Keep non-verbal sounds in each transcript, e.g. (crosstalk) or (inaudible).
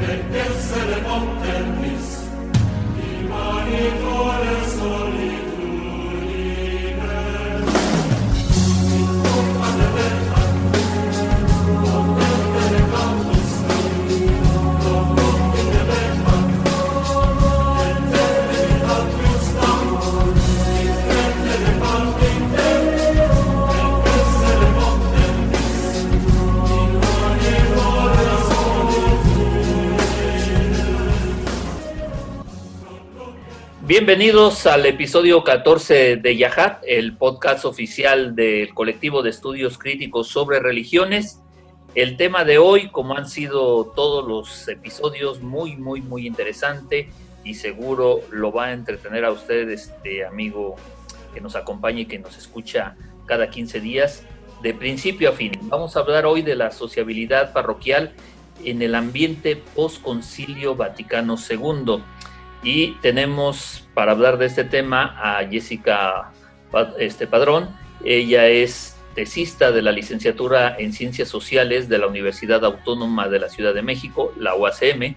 Et essere montervis, imani tuoi, Bienvenidos al episodio 14 de Yahat, el podcast oficial del colectivo de estudios críticos sobre religiones. El tema de hoy, como han sido todos los episodios, muy, muy, muy interesante y seguro lo va a entretener a usted, este amigo que nos acompaña y que nos escucha cada 15 días, de principio a fin. Vamos a hablar hoy de la sociabilidad parroquial en el ambiente post-concilio Vaticano II. Y tenemos para hablar de este tema a Jessica este, Padrón. Ella es tesista de la licenciatura en Ciencias Sociales de la Universidad Autónoma de la Ciudad de México, la UACM.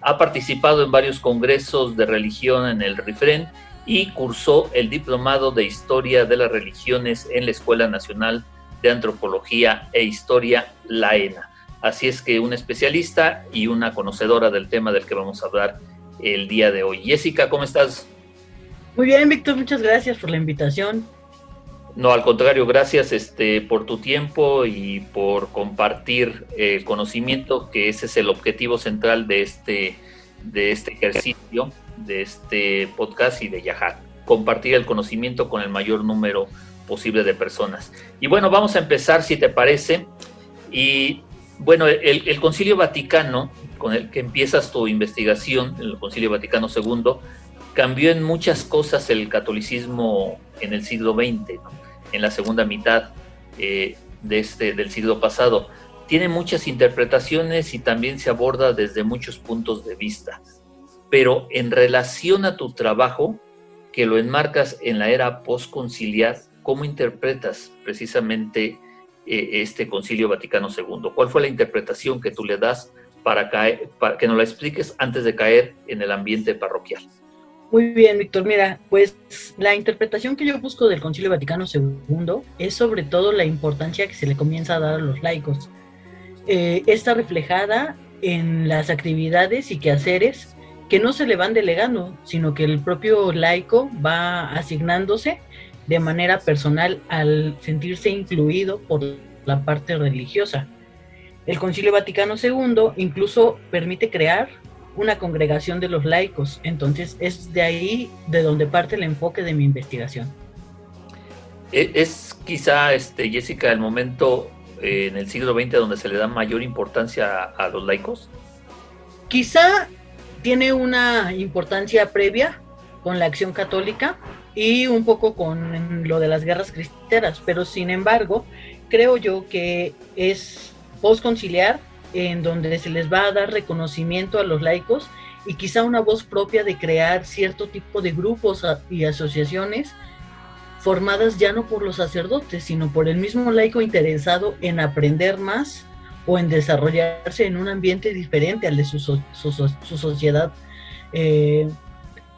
Ha participado en varios congresos de religión en el RIFREN y cursó el diplomado de Historia de las Religiones en la Escuela Nacional de Antropología e Historia, la ENA. Así es que una especialista y una conocedora del tema del que vamos a hablar el día de hoy. Jessica, ¿cómo estás? Muy bien, Víctor, muchas gracias por la invitación. No, al contrario, gracias este, por tu tiempo y por compartir el conocimiento, que ese es el objetivo central de este, de este ejercicio, de este podcast y de Yahat. Compartir el conocimiento con el mayor número posible de personas. Y bueno, vamos a empezar, si te parece. Y bueno, el, Concilio Vaticano con el que empiezas tu investigación, el Concilio Vaticano II, cambió en muchas cosas el catolicismo en el siglo XX, en la segunda mitad eh, de este, del siglo pasado. Tiene muchas interpretaciones y también se aborda desde muchos puntos de vista. Pero en relación a tu trabajo, que lo enmarcas en la era postconciliar, ¿cómo interpretas precisamente este Concilio Vaticano II? ¿Cuál fue la interpretación que tú le das para que nos la expliques antes de caer en el ambiente parroquial. Muy bien, Víctor. Mira, pues la interpretación que yo busco del Concilio Vaticano II es sobre todo la importancia que se le comienza a dar a los laicos. Eh, está reflejada en las actividades y quehaceres que no se le van delegando, sino que el propio laico va asignándose de manera personal al sentirse incluido por la parte religiosa. El Concilio Vaticano II incluso permite crear una congregación de los laicos, entonces es de ahí de donde parte el enfoque de mi investigación. E, ¿Es quizá, este, Jessica, el momento eh, en el siglo XX donde se le da mayor importancia a, los laicos? Quizá tiene una importancia previa con la acción católica y un poco con lo de las guerras cristianas, pero sin embargo, creo yo que es postconciliar, en donde se les va a dar reconocimiento a los laicos y quizá una voz propia de crear cierto tipo de grupos y asociaciones formadas ya no por los sacerdotes, sino por el mismo laico interesado en aprender más o en desarrollarse en un ambiente diferente al de su, sociedad eh,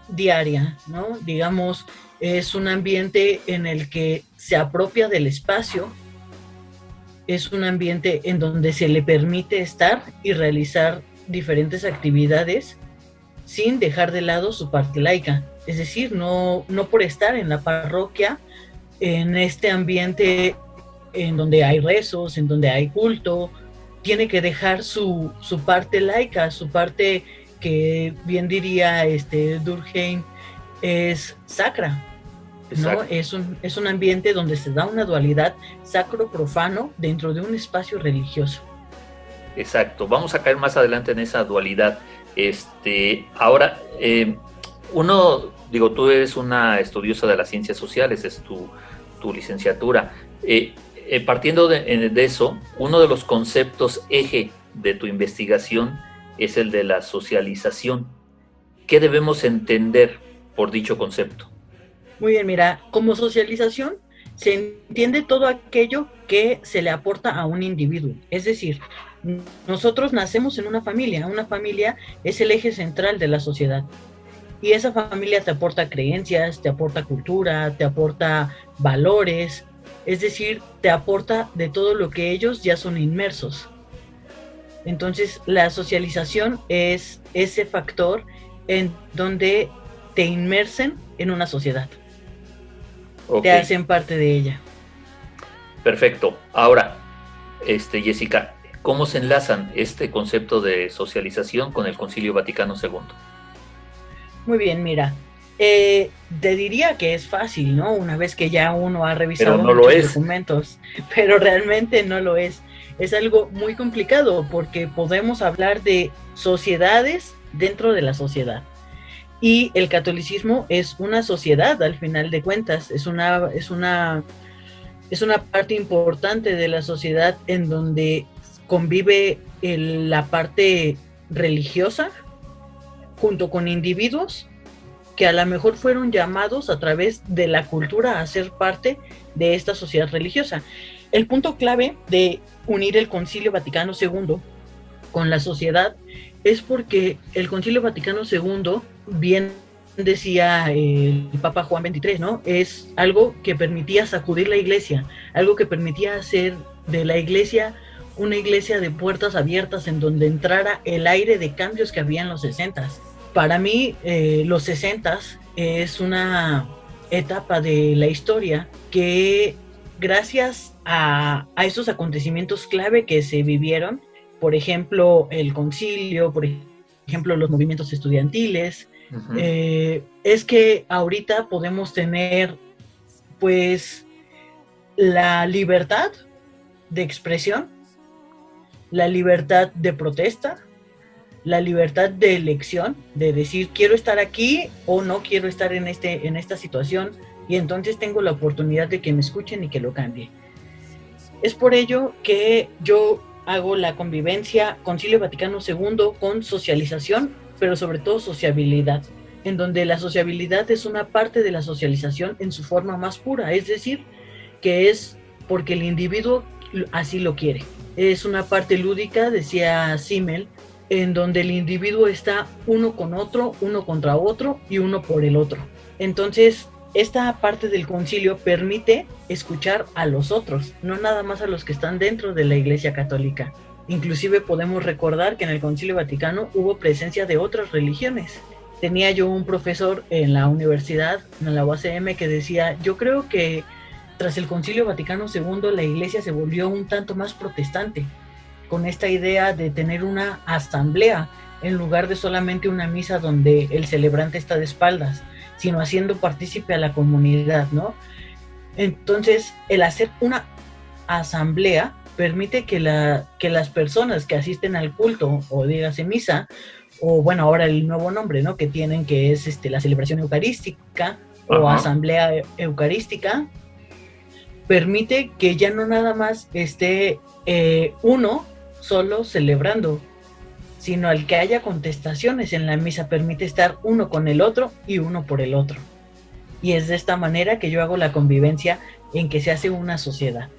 diaria, ¿no? Digamos, es un ambiente en el que se apropia del espacio es un ambiente en donde se le permite estar y realizar diferentes actividades sin dejar de lado su parte laica. Es decir, no, no por estar en la parroquia, en este ambiente en donde hay rezos, en donde hay culto, tiene que dejar su, su parte laica, su parte que bien diría este Durkheim es sacra, ¿no? Es un, es un ambiente donde se da una dualidad sacro-profano dentro de un espacio religioso. Exacto, vamos a caer más adelante en esa dualidad. Este, ahora, eh, uno, digo, tú eres una estudiosa de las ciencias sociales, es tu, licenciatura. Eh, eh, partiendo de, de, eso, uno de los conceptos eje de tu investigación es el de la socialización. ¿Qué debemos entender por dicho concepto? Muy bien, mira, como socialización se entiende todo aquello que se le aporta a un individuo. Es decir, nosotros nacemos en una familia, una familia es el eje central de la sociedad. Y esa familia te aporta creencias, te aporta cultura, te aporta valores, es decir, te aporta de todo lo que ellos ya son inmersos. Entonces, la socialización es ese factor en donde te inmersen en una sociedad. Te hacen parte de ella. Perfecto. Ahora, este, Jessica, ¿cómo se enlazan este concepto de socialización con el Concilio Vaticano II? Muy bien, mira. Eh, te diría que es fácil, ¿no? Una vez que ya uno ha revisado los documentos, (laughs) pero realmente no lo es. Es algo muy complicado porque podemos hablar de sociedades dentro de la sociedad. Y el catolicismo es una sociedad al final de cuentas, es una, es una, es una parte importante de la sociedad en donde convive la parte religiosa junto con individuos que a lo mejor fueron llamados a través de la cultura a ser parte de esta sociedad religiosa. El punto clave de unir el Concilio Vaticano II con la sociedad es porque el Concilio Vaticano II, bien decía el Papa Juan XXIII, ¿no? Es algo que permitía sacudir la iglesia, algo que permitía hacer de la iglesia una iglesia de puertas abiertas en donde entrara el aire de cambios que había en los 60 para mí, eh, los 60 es una etapa de la historia que gracias a, esos acontecimientos clave que se vivieron, por ejemplo, el concilio, por ejemplo, los movimientos estudiantiles, eh, es que ahorita podemos tener pues la libertad de expresión, la libertad de protesta, la libertad de elección, de decir quiero estar aquí o no quiero estar en, este, en esta situación y entonces tengo la oportunidad de que me escuchen y que lo cambie. Es por ello que yo hago la convivencia Concilio Vaticano II con socialización, pero sobre todo sociabilidad, en donde la sociabilidad es una parte de la socialización en su forma más pura, es decir, que es porque el individuo así lo quiere. Es una parte lúdica, decía Simmel, en donde el individuo está uno con otro, uno contra otro y uno por el otro. Entonces, esta parte del concilio permite escuchar a los otros, no nada más a los que están dentro de la Iglesia Católica. Inclusive podemos recordar que en el Concilio Vaticano hubo presencia de otras religiones. Tenía yo un profesor en la universidad, en la UACM, que decía, yo creo que tras el Concilio Vaticano II la Iglesia se volvió un tanto más protestante, con esta idea de tener una asamblea en lugar de solamente una misa donde el celebrante está de espaldas, sino haciendo partícipe a la comunidad, ¿no? Entonces, el hacer una asamblea permite que, la, que las personas que asisten al culto o dígase misa, o bueno, ahora el nuevo nombre, ¿no? Que tienen que es este, la celebración eucarística o asamblea eucarística, permite que ya no nada más esté eh, uno solo celebrando, sino al que haya contestaciones en la misa permite estar uno con el otro y uno por el otro. Y es de esta manera que yo hago la convivencia en que se hace una sociedad.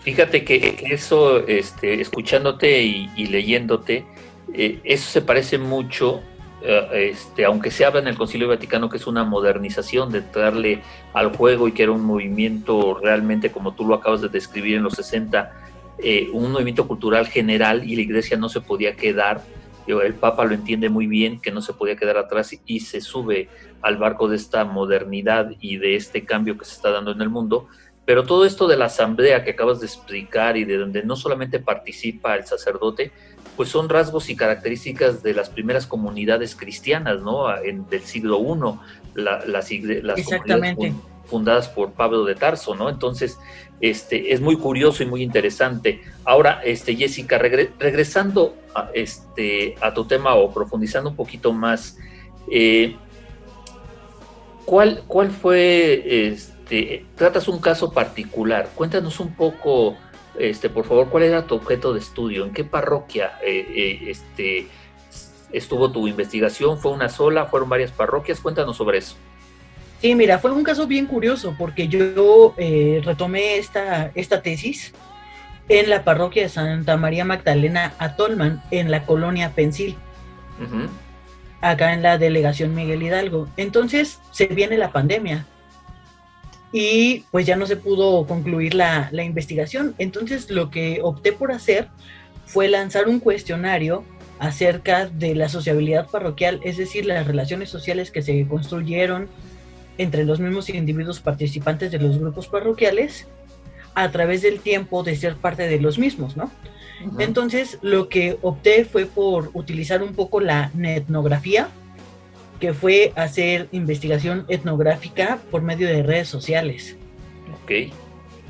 Fíjate que, eso, este, escuchándote y, leyéndote, eh, eso se parece mucho, eh, este, aunque se habla en el Concilio Vaticano que es una modernización de darle al juego y que era un movimiento realmente, como tú lo acabas de describir en los 60, eh, un movimiento cultural general y la iglesia no se podía quedar, el Papa lo entiende muy bien, que no se podía quedar atrás y se sube al barco de esta modernidad y de este cambio que se está dando en el mundo. Pero todo esto de la asamblea que acabas de explicar y de donde no solamente participa el sacerdote, pues son rasgos y características de las primeras comunidades cristianas, ¿no? En, del siglo I, las, las Exactamente fundadas por Pablo de Tarso, ¿no? Entonces, este, es muy curioso y muy interesante. Ahora, este, Jessica, regresando a, este, a tu tema o profundizando un poquito más, eh, ¿cuál, ¿cuál fue, este, tratas un caso particular? Cuéntanos un poco este, por favor, ¿cuál era tu objeto de estudio? ¿En qué parroquia eh, eh, este, estuvo tu investigación? ¿Fue una sola? ¿Fueron varias parroquias? Cuéntanos sobre eso. Sí, mira, fue un caso bien curioso porque yo eh, retomé esta, esta tesis en la parroquia de Santa María Magdalena Atolman, en la colonia Pensil, acá en la delegación Miguel Hidalgo. Entonces se viene la pandemia y pues ya no se pudo concluir la, la investigación. Entonces lo que opté por hacer fue lanzar un cuestionario acerca de la sociabilidad parroquial, es decir, las relaciones sociales que se construyeron entre los mismos individuos participantes de los grupos parroquiales a través del tiempo de ser parte de los mismos, ¿no? Entonces, lo que opté fue por utilizar un poco la etnografía, que fue hacer investigación etnográfica por medio de redes sociales. Ok.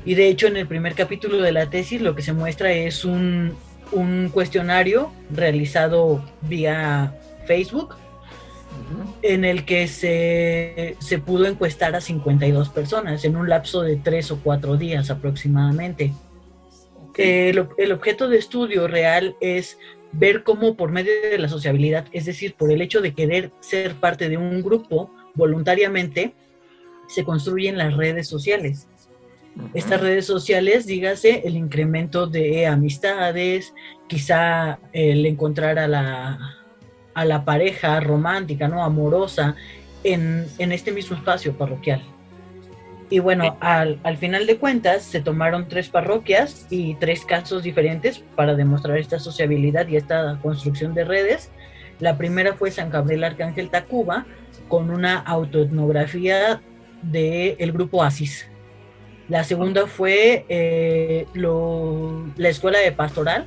Y de hecho, en el primer capítulo de la tesis, lo que se muestra es un, un cuestionario realizado vía Facebook, en el que se, se, pudo encuestar a 52 personas en un lapso de tres o cuatro días aproximadamente. El, el, objeto de estudio real es ver cómo por medio de la sociabilidad, es decir, por el hecho de querer ser parte de un grupo voluntariamente, se construyen las redes sociales. Estas redes sociales, dígase, el incremento de amistades, quizá el encontrar a la, a la pareja romántica, ¿no? Amorosa, en, en este mismo espacio parroquial. Y bueno, al, al, final de cuentas se tomaron tres parroquias y tres casos diferentes para demostrar esta sociabilidad y esta construcción de redes. La primera fue San Gabriel Arcángel Tacuba con una autoetnografía del grupo ASIS. La segunda fue eh, lo, la escuela de pastoral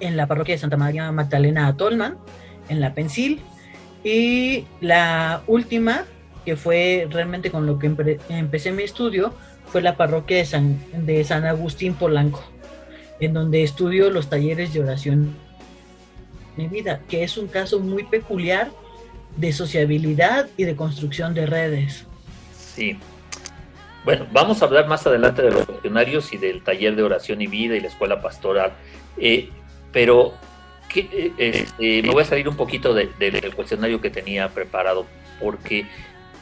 en la parroquia de Santa María Magdalena Atolman, en la Pensil. Y la última que fue realmente con lo que empecé mi estudio, fue la parroquia de San, de San Agustín Polanco, en donde estudio los talleres de oración de vida, que es un caso muy peculiar de sociabilidad y de construcción de redes. Sí. Bueno, vamos a hablar más adelante de los cuestionarios y del taller de oración y vida y la escuela pastoral. Eh, pero eh, este, me voy a salir un poquito del cuestionario que tenía preparado, porque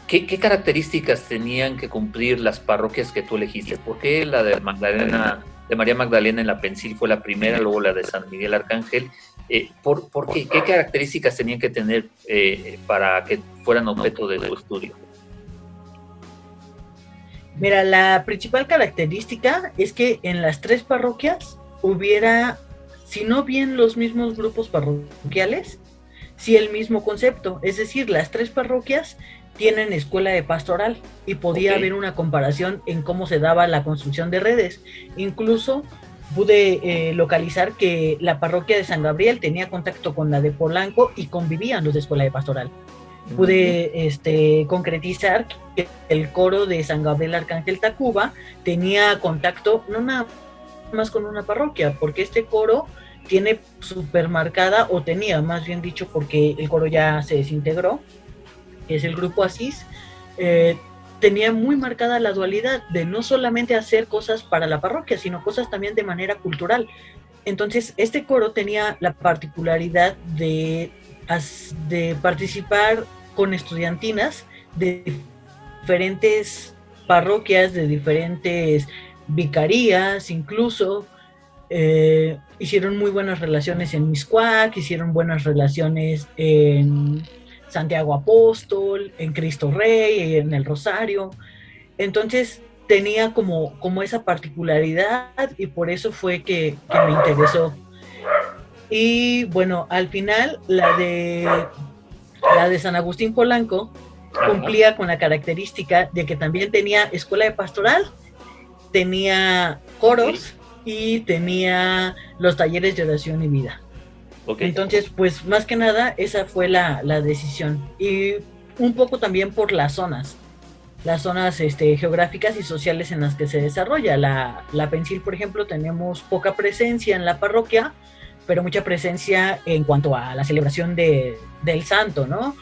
¿Qué, características tenían que cumplir las parroquias que tú elegiste? ¿Por qué la de Magdalena, de María Magdalena en la Pensil fue la primera, luego la de San Miguel Arcángel? Eh, ¿por, qué? qué? características tenían que tener eh, para que fueran objeto de tu estudio? Mira, la principal característica es que en las tres parroquias hubiera, si no bien los mismos grupos parroquiales, sí el mismo concepto. Es decir, las tres parroquias tienen escuela de pastoral y podía haber una comparación en cómo se daba la construcción de redes. Incluso pude eh, localizar que la parroquia de San Gabriel tenía contacto con la de Polanco y convivían los de escuela de pastoral. Pude este, concretizar que el coro de San Gabriel Arcángel Tacuba tenía contacto no nada más con una parroquia, porque este coro tiene supermarcada, o tenía más bien dicho, porque el coro ya se desintegró, que es el grupo Asís, eh, tenía muy marcada la dualidad de no solamente hacer cosas para la parroquia, sino cosas también de manera cultural. Entonces, este coro tenía la particularidad de, de participar con estudiantinas de diferentes parroquias, de diferentes vicarías, incluso. Eh, hicieron muy buenas relaciones en Miscuac, hicieron buenas relaciones en Santiago Apóstol, en Cristo Rey, en el Rosario. Entonces tenía como, como esa particularidad y por eso fue que, me interesó. Y bueno, al final la de, la de San Agustín Polanco cumplía con la característica de que también tenía escuela de pastoral, tenía coros y tenía los talleres de oración y vida. Entonces, pues más que nada, esa fue la, decisión. Y un poco también por las zonas, las zonas este, geográficas y sociales en las que se desarrolla. La, la Pensil, por ejemplo, tenemos poca presencia en la parroquia, pero mucha presencia en cuanto a la celebración de, del santo, ¿no?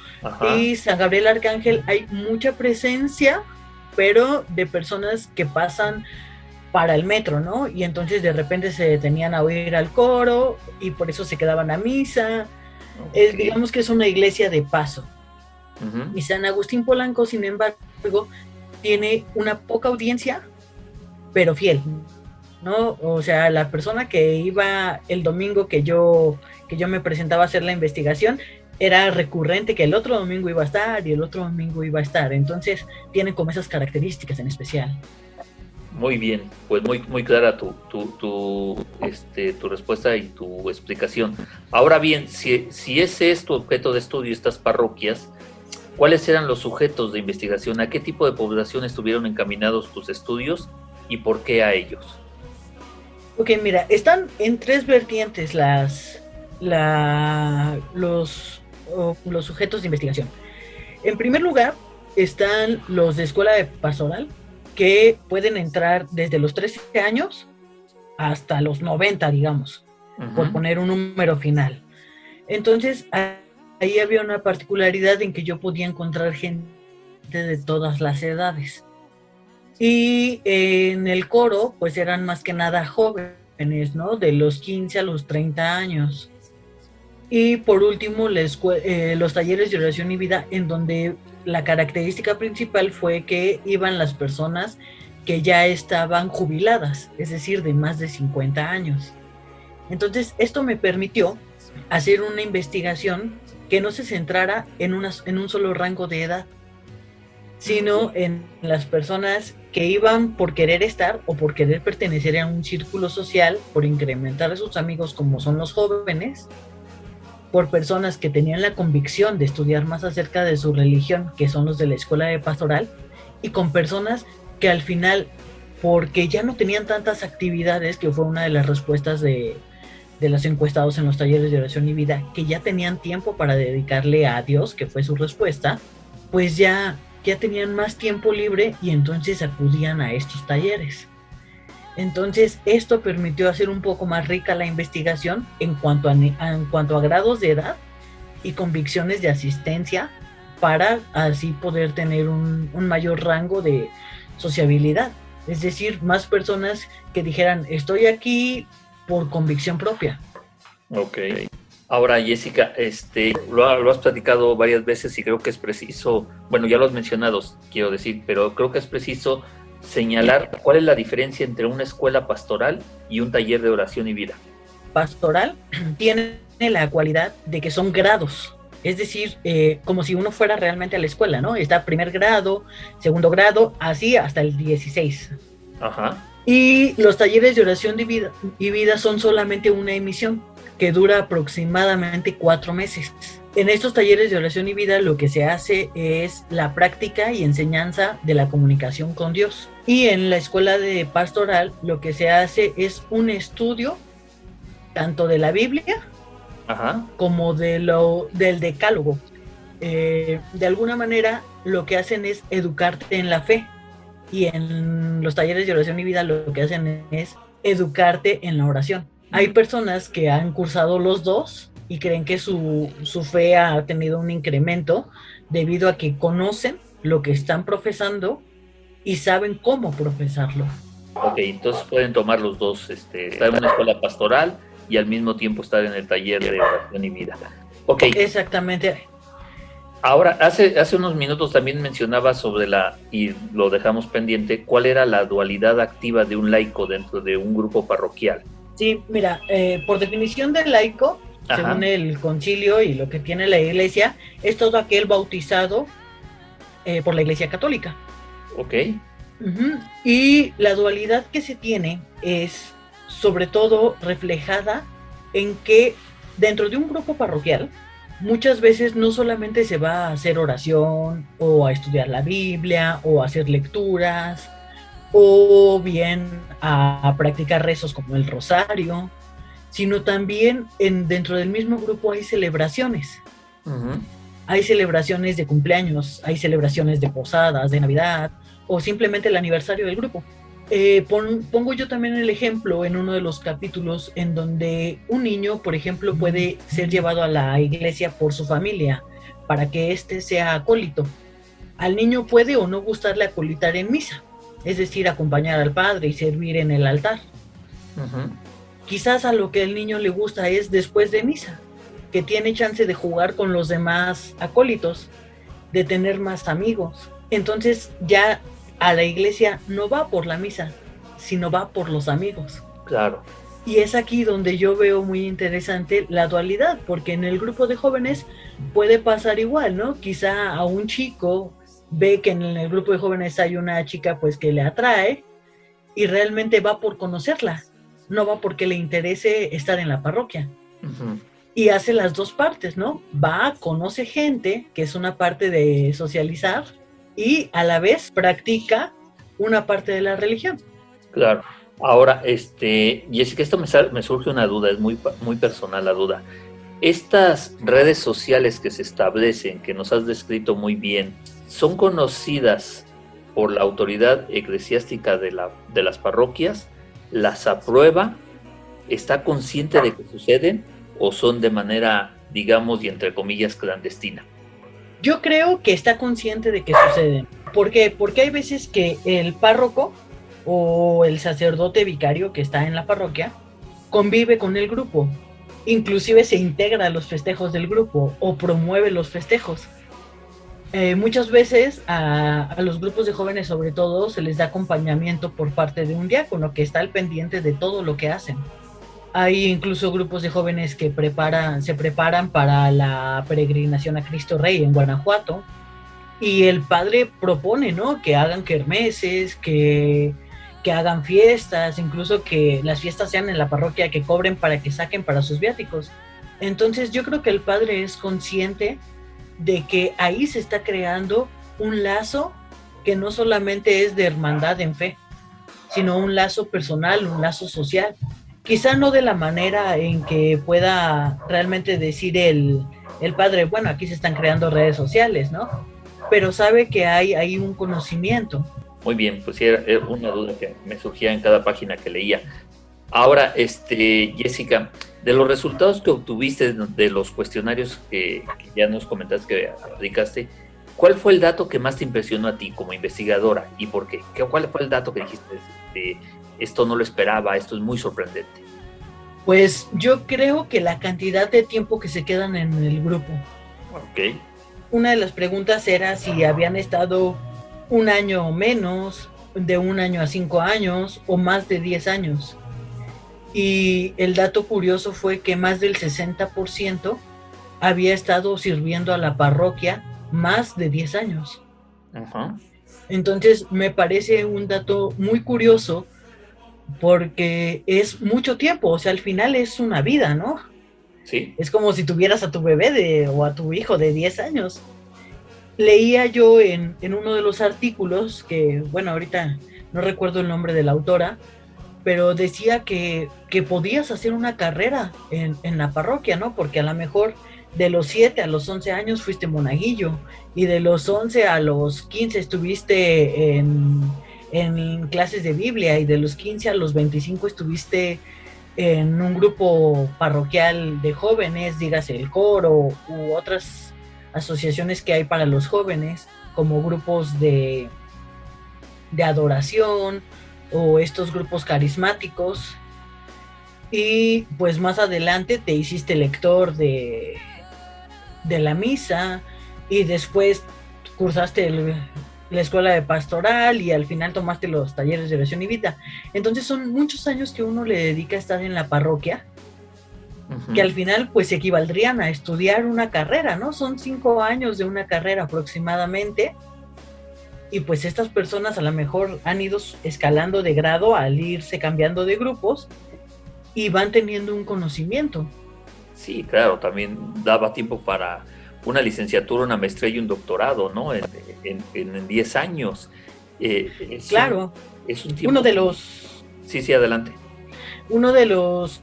Y San Gabriel Arcángel hay mucha presencia, pero de personas que pasan para el metro, ¿no? Y entonces de repente se detenían a oír al coro y por eso se quedaban a misa. digamos que es una iglesia de paso. Y San Agustín Polanco, sin embargo, tiene una poca audiencia, pero fiel, ¿no? O sea, la persona que iba el domingo que yo, que yo me presentaba a hacer la investigación, era recurrente que el otro domingo iba a estar y el otro domingo iba a estar. Entonces, tiene como esas características en especial. Muy bien, pues muy, muy clara tu, tu, este, tu respuesta y tu explicación. Ahora bien, si, si ese es tu objeto de estudio, estas parroquias, ¿cuáles eran los sujetos de investigación? ¿A qué tipo de población estuvieron encaminados tus estudios y por qué a ellos? Ok, mira, están en tres vertientes las, la, los, los sujetos de investigación. En primer lugar, están los de escuela de pastoral, que pueden entrar desde los 13 años hasta los 90, digamos, por poner un número final. Entonces, ahí había una particularidad en que yo podía encontrar gente de todas las edades. Y en el coro, pues eran más que nada jóvenes, ¿no? De los 15 a los 30 años. Y por último, eh, los talleres de oración y vida, en donde la característica principal fue que iban las personas que ya estaban jubiladas, es decir, de más de 50 años. Entonces, esto me permitió hacer una investigación que no se centrara en, en un solo rango de edad, sino en las personas que iban por querer estar o por querer pertenecer a un círculo social, por incrementar a sus amigos como son los jóvenes, por personas que tenían la convicción de estudiar más acerca de su religión, que son los de la escuela de pastoral, y con personas que al final, porque ya no tenían tantas actividades, que fue una de las respuestas de, de los encuestados en los talleres de oración y vida, que ya tenían tiempo para dedicarle a Dios, que fue su respuesta, pues ya, ya tenían más tiempo libre y entonces acudían a estos talleres. Entonces, esto permitió hacer un poco más rica la investigación en cuanto a, en cuanto a grados de edad y convicciones de asistencia para así poder tener un, mayor rango de sociabilidad. Es decir, más personas que dijeran, estoy aquí por convicción propia. Ok. Ahora, Jessica, este, lo, lo, has platicado varias veces y creo que es preciso, bueno, ya lo has mencionado, quiero decir, pero creo que es preciso señalar cuál es la diferencia entre una escuela pastoral y un taller de oración y vida. Pastoral (clears throat) tiene la cualidad de que son grados, es decir, eh, como si uno fuera realmente a la escuela, ¿no? Está primer grado, segundo grado, así hasta el 16. Ajá. Y los talleres de oración y vida, y vida son solamente una emisión que dura aproximadamente cuatro meses. En estos talleres de oración y vida lo que se hace es la práctica y enseñanza de la comunicación con Dios. Y en la escuela de pastoral lo que se hace es un estudio tanto de la Biblia como de lo, del decálogo. Eh, de alguna manera lo que hacen es educarte en la fe y en los talleres de oración y vida lo que hacen es educarte en la oración. Hay personas que han cursado los dos y creen que su, su fe ha tenido un incremento debido a que conocen lo que están profesando y saben cómo profesarlo. Ok, entonces pueden tomar los dos, este, estar en una escuela pastoral y al mismo tiempo estar en el taller de oración y vida. Ok. Exactamente. Ahora, hace, hace unos minutos también mencionaba sobre la, y lo dejamos pendiente, cuál era la dualidad activa de un laico dentro de un grupo parroquial. Sí, mira, eh, por definición del laico, según el concilio y lo que tiene la iglesia, es todo aquel bautizado eh, por la iglesia católica. Ok. Y la dualidad que se tiene es sobre todo reflejada en que dentro de un grupo parroquial, muchas veces no solamente se va a hacer oración o a estudiar la Biblia o a hacer lecturas o bien a, practicar rezos como el rosario, sino también en, dentro del mismo grupo hay celebraciones. Hay celebraciones de cumpleaños, hay celebraciones de posadas, de Navidad o simplemente el aniversario del grupo. Eh, pongo yo también el ejemplo en uno de los capítulos en donde un niño, por ejemplo, puede ser llevado a la iglesia por su familia para que éste sea acólito. Al niño puede o no gustarle acolitar en misa, es decir, acompañar al padre y servir en el altar. Quizás a lo que el niño le gusta es después de misa, que tiene chance de jugar con los demás acólitos, de tener más amigos. Entonces ya a la iglesia no va por la misa, sino va por los amigos. Claro. Y es aquí donde yo veo muy interesante la dualidad, porque en el grupo de jóvenes puede pasar igual, ¿no? Quizá a un chico ve que en el grupo de jóvenes hay una chica pues que le atrae y realmente va por conocerla, no va porque le interese estar en la parroquia. Y hace las dos partes, ¿no? Va, conoce gente, que es una parte de socializar, y a la vez practica una parte de la religión. Claro. Ahora, este, Jessica, esto me, me surge una duda, es muy, muy personal la duda. Estas redes sociales que se establecen, que nos has descrito muy bien, ¿son conocidas por la autoridad eclesiástica de, la, de las parroquias? ¿Las aprueba? ¿Está consciente de que suceden? ¿O son de manera, digamos, y entre comillas, clandestina? Yo creo que está consciente de que suceden. ¿Por qué? Porque hay veces que el párroco o el sacerdote vicario que está en la parroquia convive con el grupo, inclusive se integra a los festejos del grupo o promueve los festejos. Eh, muchas veces a, los grupos de jóvenes sobre todo se les da acompañamiento por parte de un diácono que está al pendiente de todo lo que hacen. Hay incluso grupos de jóvenes que preparan, se preparan para la peregrinación a Cristo Rey en Guanajuato y el padre propone ¿no? que hagan kermeses, que que hagan fiestas, incluso que las fiestas sean en la parroquia, que cobren para que saquen para sus viáticos. Entonces yo creo que el padre es consciente de que ahí se está creando un lazo que no solamente es de hermandad en fe, sino un lazo personal, un lazo social. Quizá no de la manera en que pueda realmente decir el, el padre, bueno, aquí se están creando redes sociales, ¿no? Pero sabe que hay, hay un conocimiento muy bien, pues era, una duda que me surgía en cada página que leía. Ahora, este, Jessica, de los resultados que obtuviste de los cuestionarios que, ya nos comentaste que aplicaste, ¿cuál fue el dato que más te impresionó a ti como investigadora y por qué? ¿Cuál fue el dato que dijiste, este, esto no lo esperaba, esto es muy sorprendente? Pues yo creo que la cantidad de tiempo que se quedan en el grupo. Ok. Una de las preguntas era si habían estado un año o menos, de un año a cinco años o más de diez años. Y el dato curioso fue que más del 60% había estado sirviendo a la parroquia más de 10 años. Entonces me parece un dato muy curioso porque es mucho tiempo, o sea, al final es una vida, ¿no? Sí. Es como si tuvieras a tu bebé de, o a tu hijo de 10 años leía yo en, uno de los artículos, que bueno, ahorita no recuerdo el nombre de la autora, pero decía que, podías hacer una carrera en, la parroquia, ¿no? Porque a lo mejor de los 7 a los 11 años fuiste monaguillo y de los 11 a los 15 estuviste en, en clases de Biblia y de los 15 a los 25 estuviste en un grupo parroquial de jóvenes, dígase el coro u otras asociaciones que hay para los jóvenes, como grupos de, de adoración o estos grupos carismáticos. Y pues más adelante te hiciste lector de, de la misa y después cursaste la escuela de pastoral y al final tomaste los talleres de oración y vida. Entonces son muchos años que uno le dedica a estar en la parroquia que al final pues equivaldrían a estudiar una carrera, ¿no? Son cinco años de una carrera aproximadamente. Y pues estas personas a lo mejor han ido escalando de grado al irse cambiando de grupos y van teniendo un conocimiento. Sí, claro, también daba tiempo para una licenciatura, una maestría y un doctorado, ¿no? En 10 años. Eh, claro. es un tiempo... Uno de los... Sí, sí, adelante. Uno de los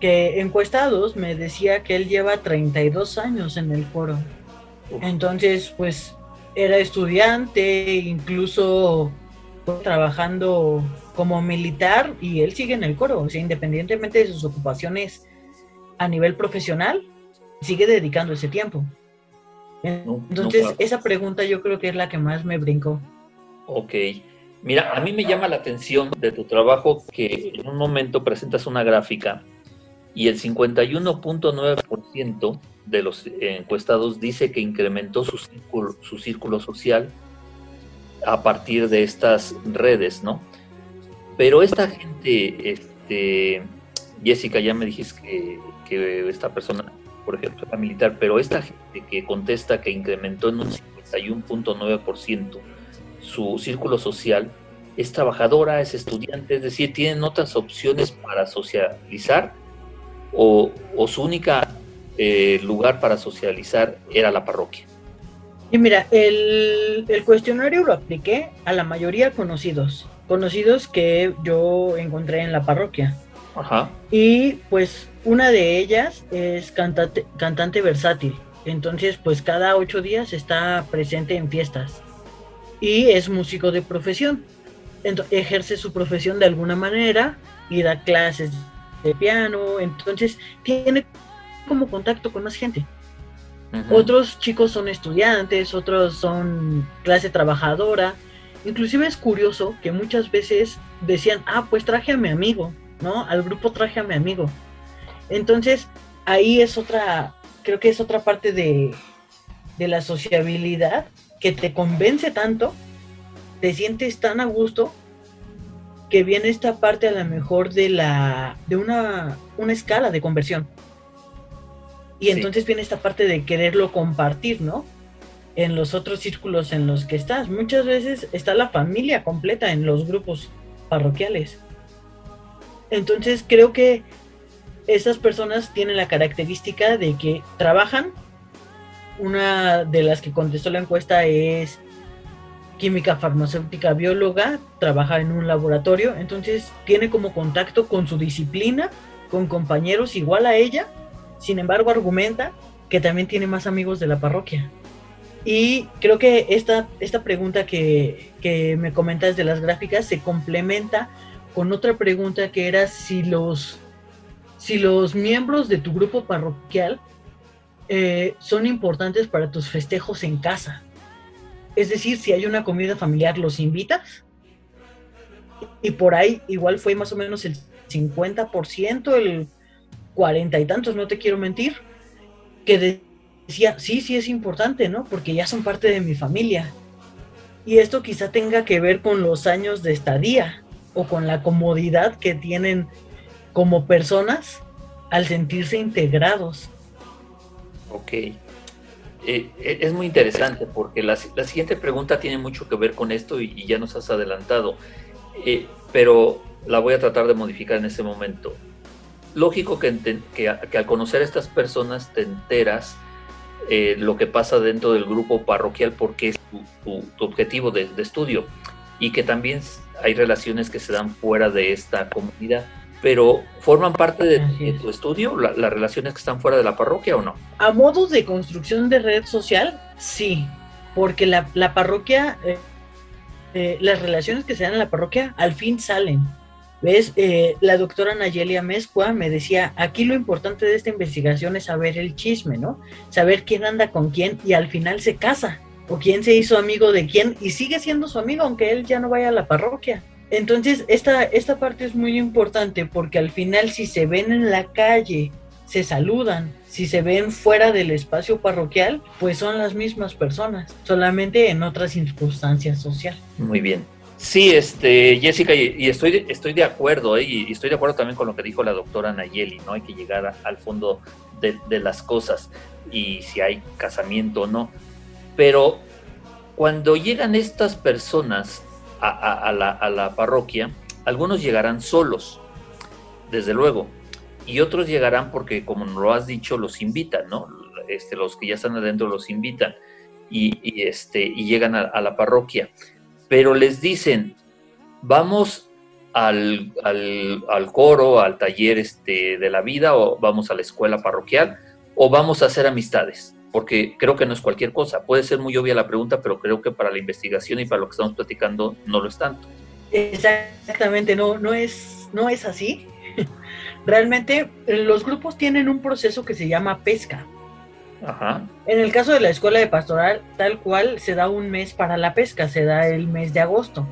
que encuestados me decía que él lleva 32 años en el foro. Entonces, pues era estudiante, incluso trabajando como militar y él sigue en el coro, o sea, independientemente de sus ocupaciones a nivel profesional, sigue dedicando ese tiempo. Entonces, esa pregunta yo creo que es la que más me brincó. Ok. Mira, a mí me llama la atención de tu trabajo que en un momento presentas una gráfica y el 51.9% de los encuestados dice que incrementó su círculo, su círculo social a partir de estas redes, ¿no? Pero esta gente, este, Jessica, ya me dijiste que, que esta persona, por ejemplo, es militar, pero esta gente que contesta que incrementó en un 51.9% su círculo social, es trabajadora, es estudiante, es decir, tienen otras opciones para socializar o, su única eh, lugar para socializar era la parroquia. Y mira, el, el, cuestionario lo apliqué a la mayoría conocidos, conocidos que yo encontré en la parroquia. Ajá. Y pues una de ellas es cantante, cantante versátil. Entonces, pues cada ocho días está presente en fiestas. Y es músico de profesión. Entonces, ejerce su profesión de alguna manera y da clases de piano. Entonces, tiene como contacto con más gente. Otros chicos son estudiantes, otros son clase trabajadora. Inclusive es curioso que muchas veces decían, ah, pues traje a mi amigo, ¿no? Al grupo traje a mi amigo. Entonces, ahí es otra, creo que es otra parte de, de la sociabilidad que te convence tanto, te sientes tan a gusto, que viene esta parte a lo mejor de la de una, una escala de conversión. Y entonces viene esta parte de quererlo compartir, ¿no? En los otros círculos en los que estás. Muchas veces está la familia completa en los grupos parroquiales. Entonces creo que esas personas tienen la característica de que trabajan. Una de las que contestó la encuesta es química farmacéutica bióloga, trabaja en un laboratorio, entonces tiene como contacto con su disciplina, con compañeros igual a ella sin embargo, argumenta que también tiene más amigos de la parroquia. Y creo que esta, esta pregunta que, me comentas de las gráficas se complementa con otra pregunta que era si los, si los miembros de tu grupo parroquial eh, son importantes para tus festejos en casa. Es decir, si hay una comida familiar, ¿los invitas? Y por ahí igual fue más o menos el 50%, el cuarenta y tantos, no te quiero mentir, que decía, sí, sí es importante, ¿no? Porque ya son parte de mi familia. Y esto quizá tenga que ver con los años de estadía o con la comodidad que tienen como personas al sentirse integrados. Ok. Eh, eh, es muy interesante porque la, siguiente pregunta tiene mucho que ver con esto y, ya nos has adelantado, eh, pero la voy a tratar de modificar en este momento lógico que, que, al conocer a estas personas te enteras eh, lo que pasa dentro del grupo parroquial porque es tu, objetivo de, estudio y que también hay relaciones que se dan fuera de esta comunidad. Pero ¿forman parte de, tu estudio las relaciones que están fuera de la parroquia o no? A modo de construcción de red social, sí, porque la, parroquia, eh, eh, las relaciones que se dan en la parroquia al fin salen ¿Ves? Eh, la doctora Nayelia Mezcua me decía, aquí lo importante de esta investigación es saber el chisme, ¿no? Saber quién anda con quién y al final se casa, o quién se hizo amigo de quién y sigue siendo su amigo aunque él ya no vaya a la parroquia. Entonces, esta, esta parte es muy importante porque al final si se ven en la calle, se saludan, si se ven fuera del espacio parroquial, pues son las mismas personas, solamente en otras circunstancias sociales. Muy bien. Sí, este, Jessica, y, estoy, estoy de acuerdo, ¿eh? y, estoy de acuerdo también con lo que dijo la doctora Nayeli, ¿no? Hay que llegar al fondo de, las cosas y si hay casamiento o no. Pero cuando llegan estas personas a, la, a la parroquia, algunos llegarán solos, desde luego, y otros llegarán porque, como lo has dicho, los invitan, ¿no? Este, los que ya están adentro los invitan y, este, y llegan a la parroquia pero les dicen, vamos al, coro, al taller este, de la vida, o vamos a la escuela parroquial, o vamos a hacer amistades, porque creo que no es cualquier cosa. Puede ser muy obvia la pregunta, pero creo que para la investigación y para lo que estamos platicando no lo es tanto. Exactamente, no, no, es, no es así. (laughs) Realmente los grupos tienen un proceso que se llama pesca. En el caso de la escuela de pastoral, tal cual se da un mes para la pesca, se da el mes de agosto.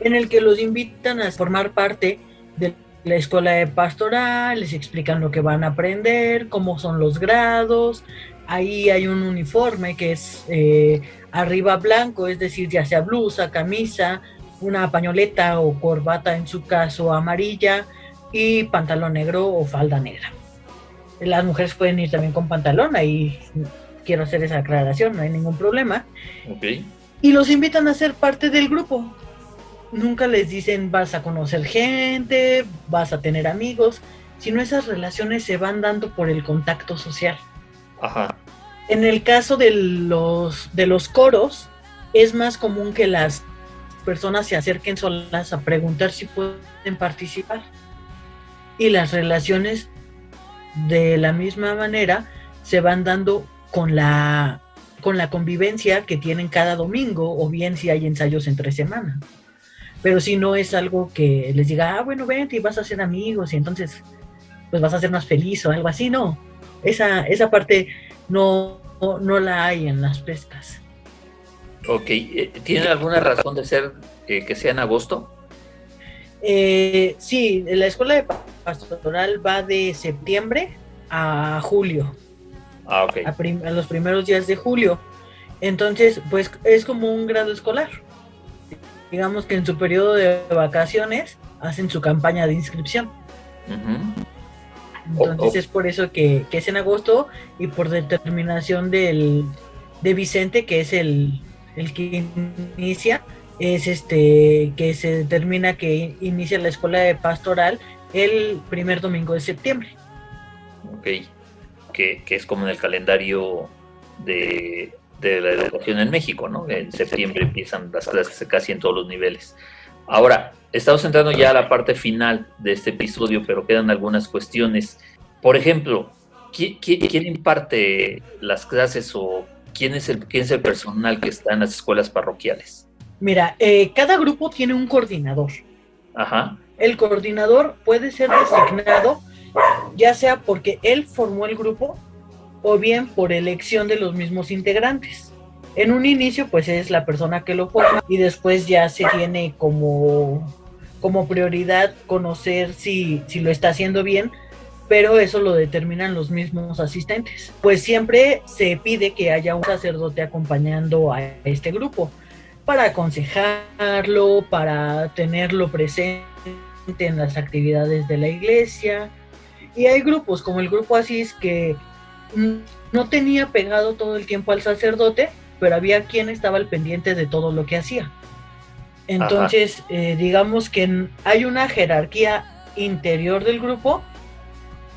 en el que los invitan a formar parte de la escuela de pastoral, les explican lo que van a aprender, cómo son los grados. Ahí hay un uniforme que es eh, arriba blanco, es decir, ya sea blusa, camisa, una pañoleta o corbata en su caso amarilla y pantalón negro o falda negra. Las mujeres pueden ir también con pantalón, ahí quiero hacer esa aclaración, no hay ningún problema. Y los invitan a ser parte del grupo. Nunca les dicen vas a conocer gente, vas a tener amigos, sino esas relaciones se van dando por el contacto social. Ajá. En el caso de los, de los coros, es más común que las personas se acerquen solas a preguntar si pueden participar. Y las relaciones de la misma manera se van dando con la, con la convivencia que tienen cada domingo o bien si hay ensayos entre semana. Pero si no es algo que les diga, ah, bueno, vente y vas a ser amigos y entonces pues vas a ser más feliz o algo así, no. Esa, esa parte no, no, la hay en las pescas. Ok, eh, ¿tiene alguna razón de ser eh, que sea en agosto? Eh, sí, la escuela de pastoral va de septiembre a julio. Ah, ok. A, los primeros días de julio. Entonces, pues es como un grado escolar. Digamos que en su periodo de vacaciones hacen su campaña de inscripción. Entonces es por eso que, es en agosto y por determinación del, de Vicente, que es el, el que inicia, es este que se determina que inicia la escuela de pastoral el primer domingo de septiembre. Ok, que, es como en el calendario de, de, la educación en México, ¿no? En septiembre empiezan las clases casi en todos los niveles. Ahora, estamos entrando ya a la parte final de este episodio, pero quedan algunas cuestiones. Por ejemplo, ¿quién, imparte las clases o quién es, el, quién es el personal que está en las escuelas parroquiales? Mira, eh, cada grupo tiene un coordinador. Ajá. El coordinador puede ser designado ya sea porque él formó el grupo o bien por elección de los mismos integrantes. En un inicio, pues es la persona que lo forma y después ya se tiene como, como prioridad conocer si, si lo está haciendo bien, pero eso lo determinan los mismos asistentes. Pues siempre se pide que haya un sacerdote acompañando a este grupo para aconsejarlo, para tenerlo presente en las actividades de la iglesia. Y hay grupos como el grupo Asís que no tenía pegado todo el tiempo al sacerdote, pero había quien estaba al pendiente de todo lo que hacía. Entonces, eh, digamos que hay una jerarquía interior del grupo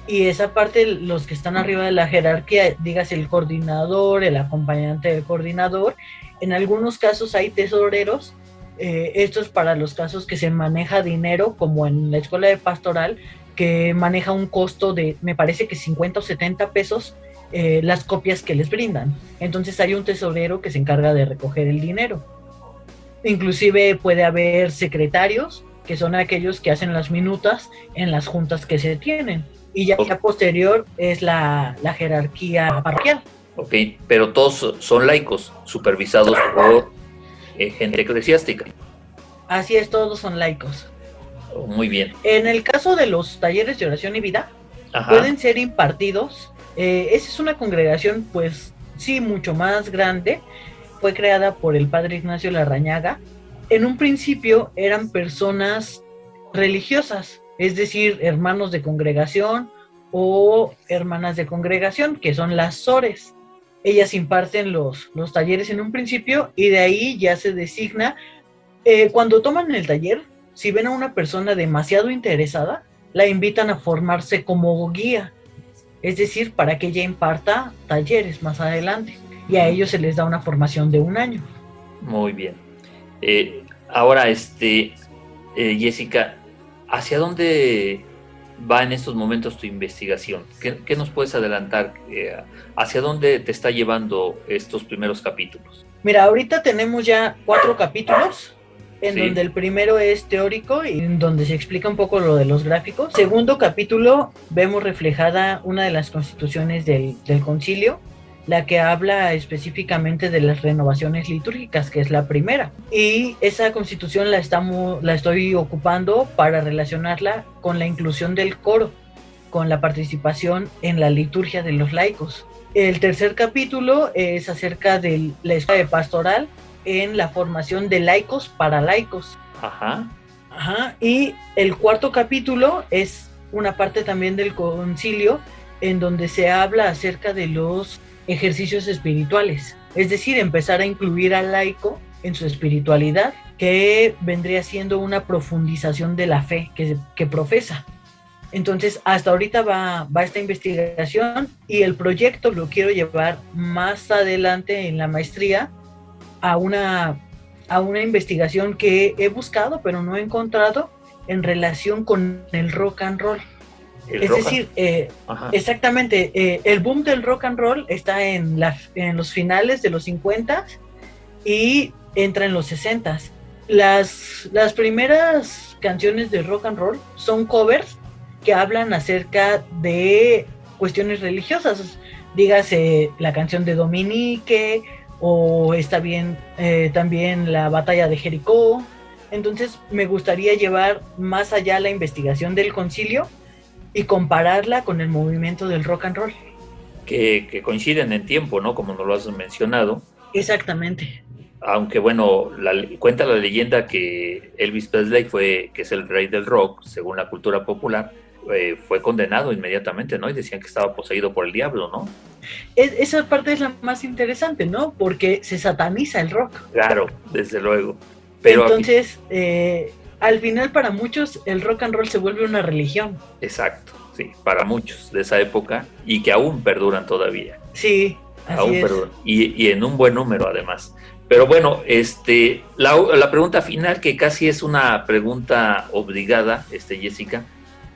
y esa parte, los que están arriba de la jerarquía, digas el coordinador, el acompañante del coordinador, en algunos casos hay tesoreros. Eh, esto es para los casos que se maneja dinero, como en la escuela de pastoral, que maneja un costo de, me parece que 50 o 70 pesos eh, las copias que les brindan. Entonces hay un tesorero que se encarga de recoger el dinero. Inclusive puede haber secretarios, que son aquellos que hacen las minutas en las juntas que se tienen. Y ya, posterior es la, jerarquía parroquial. Ok, pero todos son laicos, supervisados por eh, gente eclesiástica. Así es, todos son laicos. Muy bien. En el caso de los talleres de oración y vida, pueden ser impartidos eh, esa es una congregación, pues sí, mucho más grande. Fue creada por el padre Ignacio Larrañaga. En un principio eran personas religiosas, es decir, hermanos de congregación o hermanas de congregación, que son las SORES. Ellas imparten los, los talleres en un principio y de ahí ya se designa. Eh, cuando toman el taller, si ven a una persona demasiado interesada, la invitan a formarse como guía es decir, para que ella imparta talleres más adelante y a ellos se les da una formación de un año. Muy bien. Eh, ahora, este, eh, Jessica, ¿hacia dónde va en estos momentos tu investigación? ¿Qué, nos puedes adelantar? Eh, ¿Hacia dónde te está llevando estos primeros capítulos? Mira, ahorita tenemos ya cuatro capítulos en donde el primero es teórico y en donde se explica un poco lo de los gráficos. Segundo capítulo, vemos reflejada una de las constituciones del, concilio, la que habla específicamente de las renovaciones litúrgicas, que es la primera. Y esa constitución la, estamos, la estoy ocupando para relacionarla con la inclusión del coro, con la participación en la liturgia de los laicos. El tercer capítulo es acerca de la escuela de pastoral en la formación de laicos para laicos. Ajá. Ajá. Y el cuarto capítulo es una parte también del concilio en donde se habla acerca de los ejercicios espirituales, es decir, empezar a incluir al laico en su espiritualidad, que vendría siendo una profundización de la fe que, que profesa. Entonces, hasta ahorita va, va esta investigación y el proyecto lo quiero llevar más adelante en la maestría a una, a una investigación que he buscado pero no he encontrado en relación con el rock and roll es decir, eh, exactamente, eh, el boom del rock and roll está en, en los finales de los 50 y entra en los 60. Las, las primeras canciones de rock and roll son covers que hablan acerca de cuestiones religiosas. Dígase la canción de Dominique o está bien eh, también la batalla de Jericó. Entonces me gustaría llevar más allá la investigación del concilio y compararla con el movimiento del rock and roll. Que, coinciden en tiempo, ¿no? Como nos lo has mencionado. Exactamente. Aunque bueno, la, cuenta la leyenda que Elvis Presley fue, que es el rey del rock, según la cultura popular, eh, fue condenado inmediatamente, ¿no? Y decían que estaba poseído por el diablo, ¿no? esa parte es la más interesante, ¿no? Porque se sataniza el rock. Claro, desde luego. Pero Entonces, eh, al final para muchos el rock and roll se vuelve una religión. Exacto, sí, para muchos de esa época y que aún perduran todavía. Sí, así aún Perduran. Y, en un buen número además. Pero bueno, este, la, pregunta final, que casi es una pregunta obligada, este, Jessica,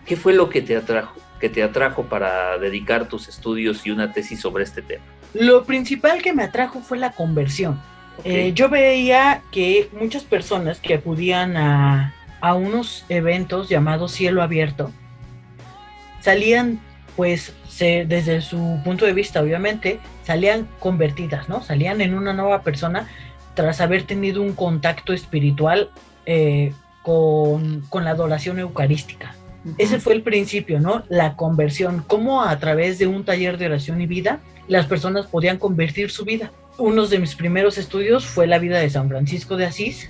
¿qué fue lo que te atrajo, que te atrajo para dedicar tus estudios y una tesis sobre este tema? Lo principal que me atrajo fue la conversión. Eh, yo veía que muchas personas que acudían a, unos eventos llamados cielo abierto salían, pues, desde su punto de vista, obviamente, salían convertidas, ¿no? Salían en una nueva persona tras haber tenido un contacto espiritual eh, con, la adoración eucarística. Ese fue el principio, ¿no? La conversión, cómo a través de un taller de oración y vida las personas podían convertir su vida uno de mis primeros estudios fue la vida de San Francisco de Asís.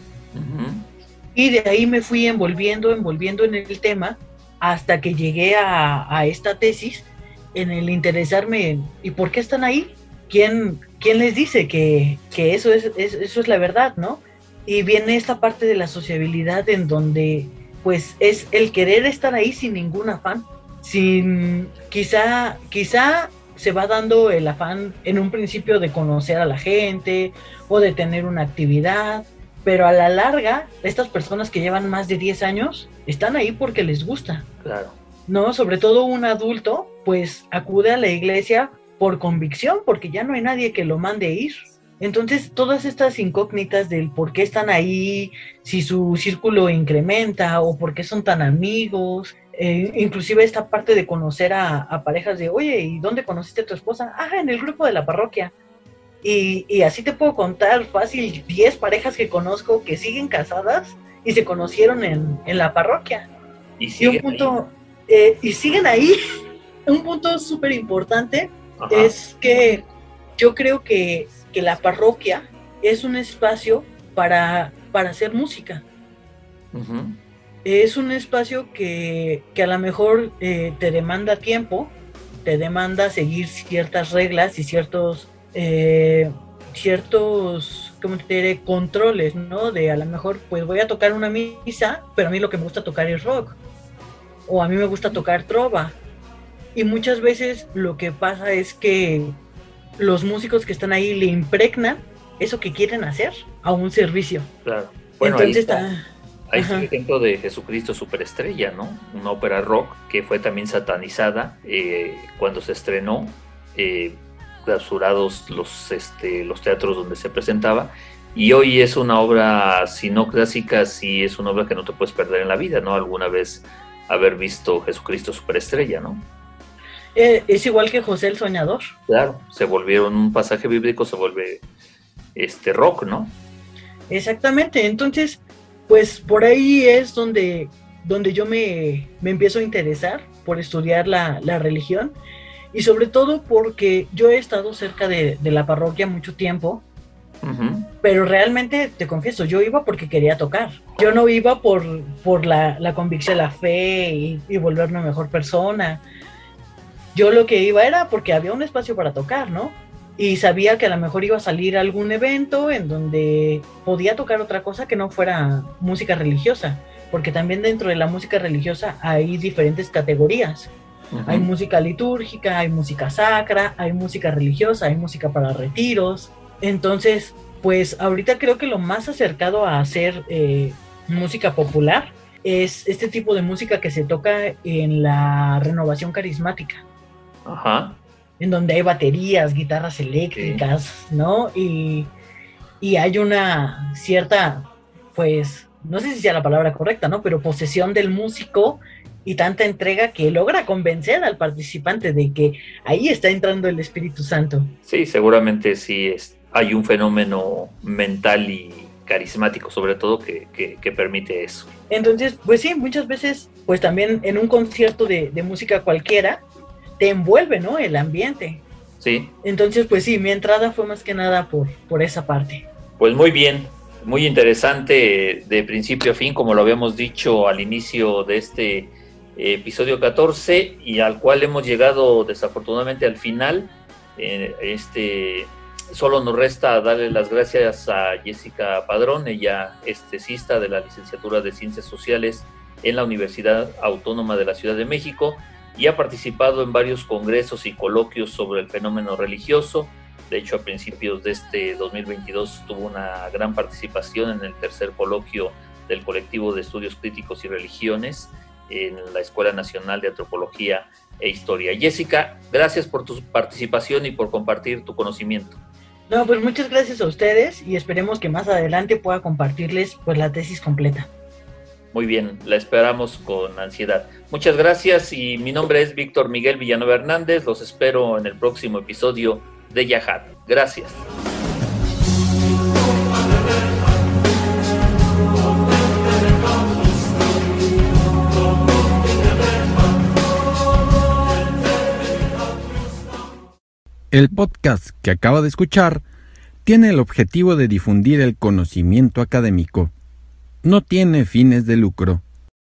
Y de ahí me fui envolviendo, envolviendo en el tema hasta que llegué a, esta tesis en el interesarme ¿y por qué están ahí? ¿Quién, quién les dice que, eso, es, eso es la verdad, no? Y viene esta parte de la sociabilidad en donde pues es el querer estar ahí sin ningún afán, sin quizá, quizá se va dando el afán en un principio de conocer a la gente o de tener una actividad, pero a la larga, estas personas que llevan más de 10 años están ahí porque les gusta. Claro. No, sobre todo un adulto, pues acude a la iglesia por convicción, porque ya no hay nadie que lo mande ir. Entonces, todas estas incógnitas del por qué están ahí, si su círculo incrementa o por qué son tan amigos, eh, inclusive esta parte de conocer a, parejas de, oye, ¿y dónde conociste a tu esposa? Ah, en el grupo de la parroquia. Y, así te puedo contar fácil 10 parejas que conozco que siguen casadas y se conocieron en, la parroquia. Y, siguen un punto, ahí. Eh, y siguen ahí. (laughs) un punto súper importante es que yo creo que, la parroquia es un espacio para, para hacer música es un espacio que, a lo mejor eh, te demanda tiempo, te demanda seguir ciertas reglas y ciertos, eh, ciertos, ¿cómo te diré? Controles, ¿no? De a lo mejor, pues voy a tocar una misa, pero a mí lo que me gusta tocar es rock. O a mí me gusta tocar trova. Y muchas veces lo que pasa es que los músicos que están ahí le impregnan eso que quieren hacer a un servicio. Claro. Bueno, Entonces está hay el ejemplo de Jesucristo Superestrella, ¿no? Una ópera rock que fue también satanizada eh, cuando se estrenó, eh, clausurados los, este, los teatros donde se presentaba. Y hoy es una obra, si no clásica, sí es una obra que no te puedes perder en la vida, ¿no? Alguna vez haber visto Jesucristo Superestrella, ¿no? Eh, es igual que José el Soñador. Claro, se volvieron un pasaje bíblico, se vuelve este rock, ¿no? Exactamente, entonces, pues por ahí es donde, donde yo me, me empiezo a interesar por estudiar la, la, religión y sobre todo porque yo he estado cerca de, de la parroquia mucho tiempo, pero realmente te confieso, yo iba porque quería tocar, yo no iba por, por la, la convicción de la fe y, y volverme mejor persona, yo lo que iba era porque había un espacio para tocar, ¿no? Y sabía que a lo mejor iba a salir algún evento en donde podía tocar otra cosa que no fuera música religiosa, porque también dentro de la música religiosa hay diferentes categorías. Hay música litúrgica, hay música sacra, hay música religiosa, hay música para retiros. Entonces, pues ahorita creo que lo más acercado a hacer eh, música popular es este tipo de música que se toca en la renovación carismática. Ajá. En donde hay baterías, guitarras eléctricas. ¿no? Y, y, hay una cierta, pues, no sé si sea la palabra correcta, ¿no? Pero posesión del músico y tanta entrega que logra convencer al participante de que ahí está entrando el Espíritu Santo. Sí, seguramente sí es, hay un fenómeno mental y carismático sobre todo que, que, que, permite eso. Entonces, pues sí, muchas veces, pues también en un concierto de, de música cualquiera, te envuelve, ¿no? El ambiente. Sí. Entonces, pues sí, mi entrada fue más que nada por, por esa parte. Pues muy bien, muy interesante de principio a fin, como lo habíamos dicho al inicio de este episodio 14 y al cual hemos llegado desafortunadamente al final. Eh, este, solo nos resta darle las gracias a Jessica Padrón, ella es tesista de la licenciatura de Ciencias Sociales en la Universidad Autónoma de la Ciudad de México y ha participado en varios congresos y coloquios sobre el fenómeno religioso. De hecho, a principios de este 2022 tuvo una gran participación en el tercer coloquio del colectivo de estudios críticos y religiones en la Escuela Nacional de Antropología e Historia. Jessica, gracias por tu participación y por compartir tu conocimiento. No, pues muchas gracias a ustedes y esperemos que más adelante pueda compartirles pues la tesis completa. Muy bien, la esperamos con ansiedad. Muchas gracias y mi nombre es Víctor Miguel Villanueva Hernández. Los espero en el próximo episodio de Yahad. Gracias. El podcast que acaba de escuchar tiene el objetivo de difundir el conocimiento académico no tiene fines de lucro.